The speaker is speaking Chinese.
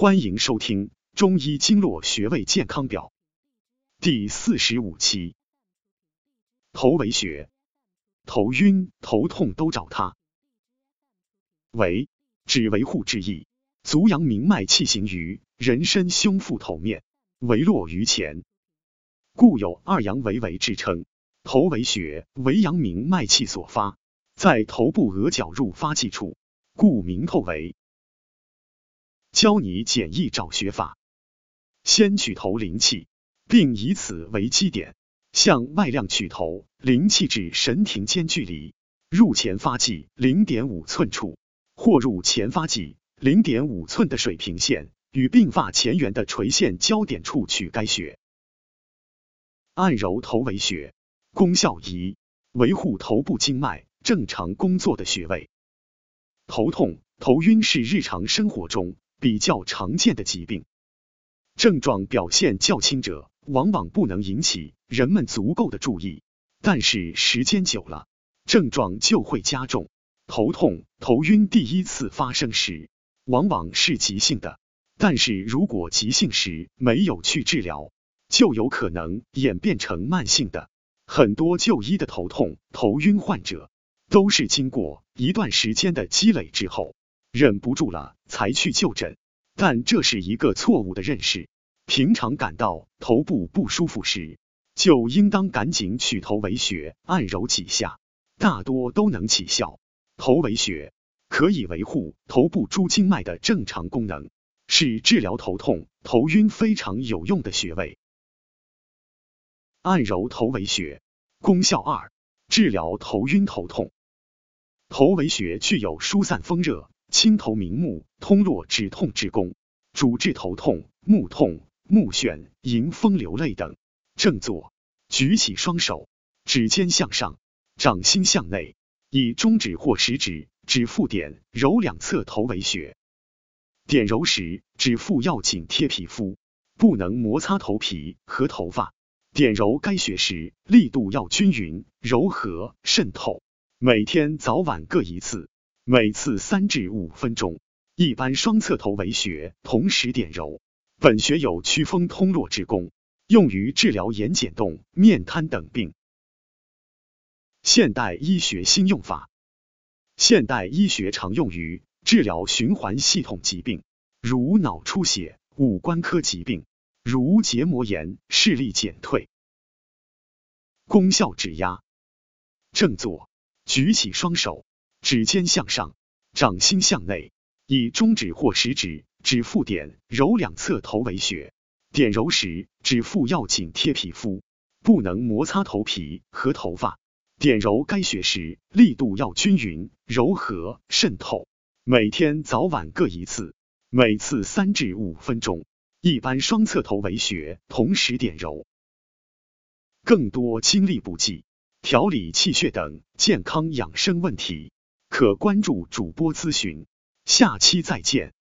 欢迎收听《中医经络穴位健康表》第四十五期。头维穴，头晕、头痛都找它。维，指维护之意，足阳明脉气行于人身胸腹头面，维络于前，故有二阳维维之称。头维穴为阳明脉气所发，在头部额角入发际处，故名头维。教你简易找穴法，先取头灵气，并以此为基点，向外量取头灵气至神庭间距离，入前发际零点五寸处，或入前发际零点五寸的水平线与鬓发前缘的垂线交点处取该穴。按揉头维穴，功效一：维护头部经脉正常工作的穴位。头痛、头晕是日常生活中。比较常见的疾病，症状表现较轻者，往往不能引起人们足够的注意，但是时间久了，症状就会加重。头痛、头晕第一次发生时，往往是急性的，但是如果急性时没有去治疗，就有可能演变成慢性的。很多就医的头痛、头晕患者，都是经过一段时间的积累之后。忍不住了才去就诊，但这是一个错误的认识。平常感到头部不舒服时，就应当赶紧取头维穴按揉几下，大多都能起效。头维穴可以维护头部诸经脉的正常功能，是治疗头痛、头晕非常有用的穴位。按揉头维穴功效二：治疗头晕头痛。头维穴具有疏散风热。清头明目、通络止痛之功，主治头痛、目痛、目眩、迎风流泪等。正坐，举起双手，指尖向上，掌心向内，以中指或食指指腹点揉两侧头维穴。点揉时，指腹要紧贴皮肤，不能摩擦头皮和头发。点揉该穴时，力度要均匀、柔和、渗透。每天早晚各一次。每次三至五分钟，一般双侧头维穴同时点揉。本穴有祛风通络之功，用于治疗眼睑动、面瘫等病。现代医学新用法，现代医学常用于治疗循环系统疾病，如脑出血；五官科疾病，如结膜炎、视力减退。功效指压，正坐，举起双手。指尖向上，掌心向内，以中指或食指指腹点揉两侧头维穴。点揉时，指腹要紧贴皮肤，不能摩擦头皮和头发。点揉该穴时，力度要均匀、柔和、渗透。每天早晚各一次，每次三至五分钟。一般双侧头维穴同时点揉。更多精力补剂、调理气血等健康养生问题。可关注主播咨询，下期再见。